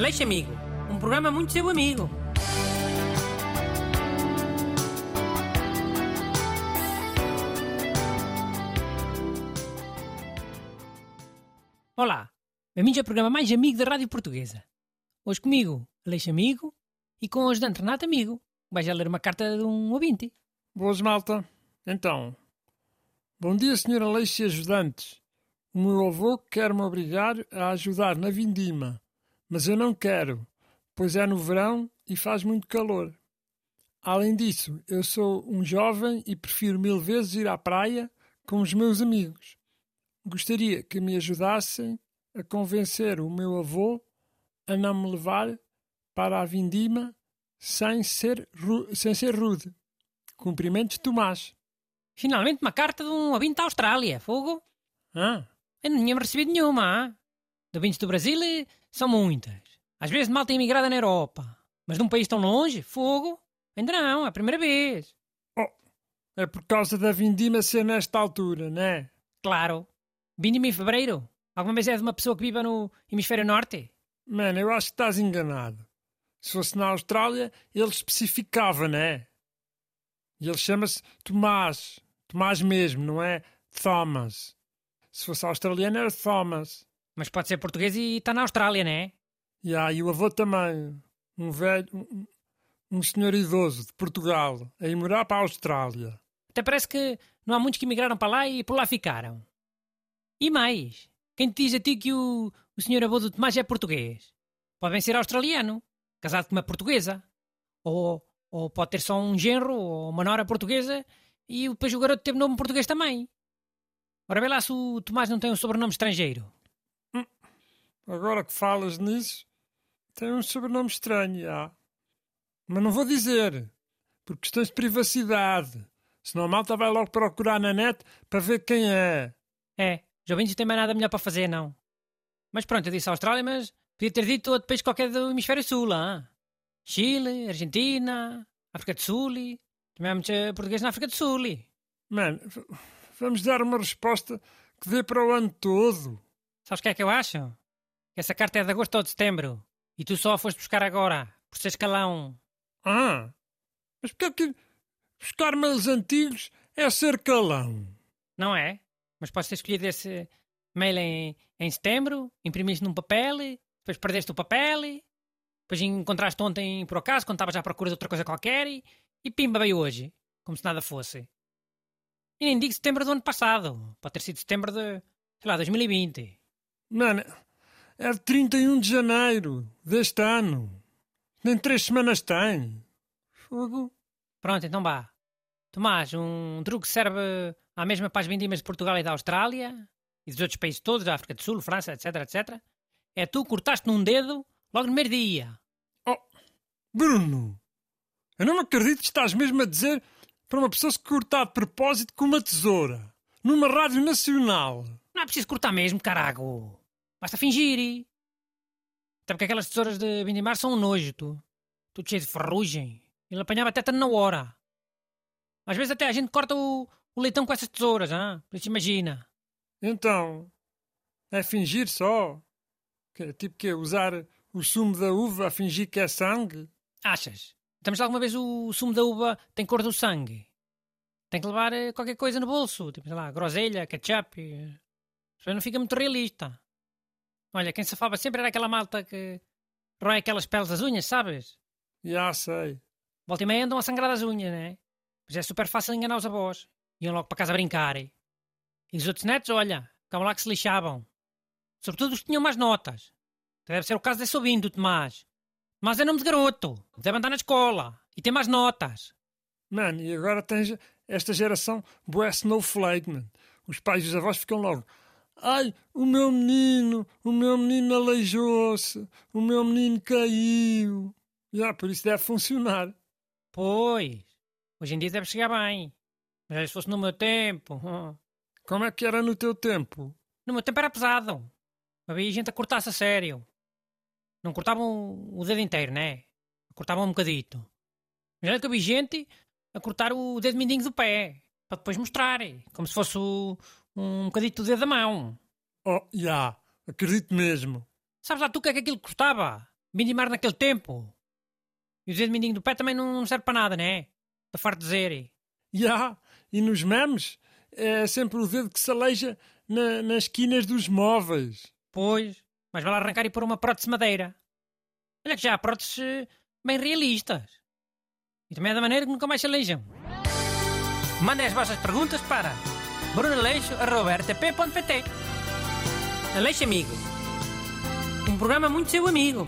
Aleixo Amigo, um programa muito seu amigo. Olá, bem-vindos ao programa mais amigo da Rádio Portuguesa. Hoje comigo, Aleixo Amigo, e com o ajudante Renato Amigo. Vais a ler uma carta de um ouvinte. Boas, malta. Então, bom dia, Sr. Aleixo e ajudantes. O meu avô quer-me obrigar a ajudar na vindima, mas eu não quero, pois é no verão e faz muito calor. Além disso, eu sou um jovem e prefiro mil vezes ir à praia com os meus amigos. Gostaria que me ajudassem a convencer o meu avô a não me levar para a vindima sem ser, sem ser rude. Cumprimentos, Tomás. Finalmente uma carta de um ouvinte da Austrália, fogo. Ah, Eu não tinha recebido nenhuma. ah. De ouvintes do Brasil eh, são muitas. Às vezes mal tem imigrada na Europa. Mas de um país tão longe, fogo, ainda não, é a primeira vez. é por causa da vindima ser nesta altura, né? Claro. Vinde-me em fevereiro. Alguma vez é de uma pessoa que viva no hemisfério norte? Mano, eu acho que estás enganado. Se fosse na Austrália, ele especificava, né? E ele chama-se Tomás. Tomás mesmo, não é Thomas. Se fosse australiano, era Thomas. Mas pode ser português e está na Austrália, né? E aí o avô também. Um velho, um, um senhor idoso de Portugal, a ir morar para a Austrália. Até parece que não há muitos que migraram para lá e por lá ficaram. E mais, quem te diz a ti que o, o senhor avô do Tomás é português? Pode bem ser australiano, casado com uma portuguesa. Ou, ou pode ter só um genro ou uma nora portuguesa e depois o garoto teve nome português também. Ora vê lá se o Tomás não tem um sobrenome estrangeiro. Agora que falas nisso, tem um sobrenome estranho, já. Mas não vou dizer, por questões de privacidade. Senão a malta vai logo procurar na net para ver quem é. É, ouvintes não têm mais nada melhor para fazer, não. Mas pronto, eu disse Austrália, mas podia ter dito outro país qualquer do hemisfério sul, ah? Chile, Argentina, África do Sul. Também há muitos portugueses na África do Sul. Mano, v- vamos dar uma resposta que dê para o ano todo. Sabes o que é que eu acho? Essa carta é de agosto ou de setembro. E tu só a foste buscar agora, por ser escalão. Ah, mas porque é que buscar mails antigos é ser calão? Não é? Mas podes ter escolhido esse mail em, em setembro, imprimiste num papel, depois perdeste o papel, depois encontraste ontem por acaso, quando estavas à procura de outra coisa qualquer, e, e pimba veio hoje, como se nada fosse. E nem digo setembro do ano passado, pode ter sido setembro de, sei lá, 2020. Mano, é de 31 de janeiro deste ano. Nem três semanas tem. Fogo. Pronto, então vá. Tomás, um truque que serve à mesma para as vindimas de Portugal e da Austrália e dos outros países todos, da África do Sul, França, etc, etc. É tu cortaste num dedo logo no primeiro dia. Oh, Bruno, eu não me acredito que estás mesmo a dizer para uma pessoa se cortar de propósito com uma tesoura. Numa rádio nacional. Não é preciso cortar mesmo, carago. Basta fingir. Até porque aquelas tesouras de vindimar são um nojo, tu. Tudo cheio de ferrugem. Ele apanhava tétano na hora. Às vezes até a gente corta o, o leitão com essas tesouras, ah? Por isso imagina. Então, é fingir só? Que tipo que usar o sumo da uva a fingir que é sangue? Achas? Estamos alguma vez o sumo da uva tem cor do sangue? Tem que levar eh, qualquer coisa no bolso, tipo, sei lá, groselha, ketchup. Isso não fica muito realista. Olha, quem safava sempre era aquela malta que rói aquelas peles das unhas, sabes? Já sei. Volta e meia andam a sangrar as unhas, né? Pois é super fácil enganar os avós. Iam logo para casa brincar. E os outros netos, olha, ficavam lá que se lixavam. Sobretudo os que tinham mais notas. Deve ser o caso desse ouvinte, do Tomás. Tomás é nome de garoto. Deve andar na escola. E tem mais notas. Mano, e agora tens esta geração boé snowflake, mano. Os pais e os avós ficam logo. Ai, o meu menino, o meu menino aleijou-se, o meu menino caiu. Já, por isso deve funcionar. Pois. Hoje em dia deve chegar bem. Mas se fosse no meu tempo... hum. Como é que era no teu tempo? No meu tempo era pesado. Havia gente a cortar-se a sério. Não cortavam o dedo inteiro, né? Cortavam um bocadito. Mas olha que havia gente a cortar o dedo mindinho do pé. Para depois mostrar. Como se fosse o- um bocadito do dedo da mão. Oh, já, acredito mesmo. Sabes lá tu o que é que aquilo custava? Vindimar naquele tempo. E o dedo mindinho do pé também não serve para nada, né? Para farto dizer. Ya, e nos memes é sempre o dedo que se aleija na, nas esquinas dos móveis. Pois, mas vai lá arrancar e pôr uma prótese de madeira. Olha que já há próteses bem realistas. E também é da maneira que nunca mais se aleijam. Mandem as vossas perguntas para brunaleixo.rtp.pt Aleixo Amigo. Um programa muito seu amigo.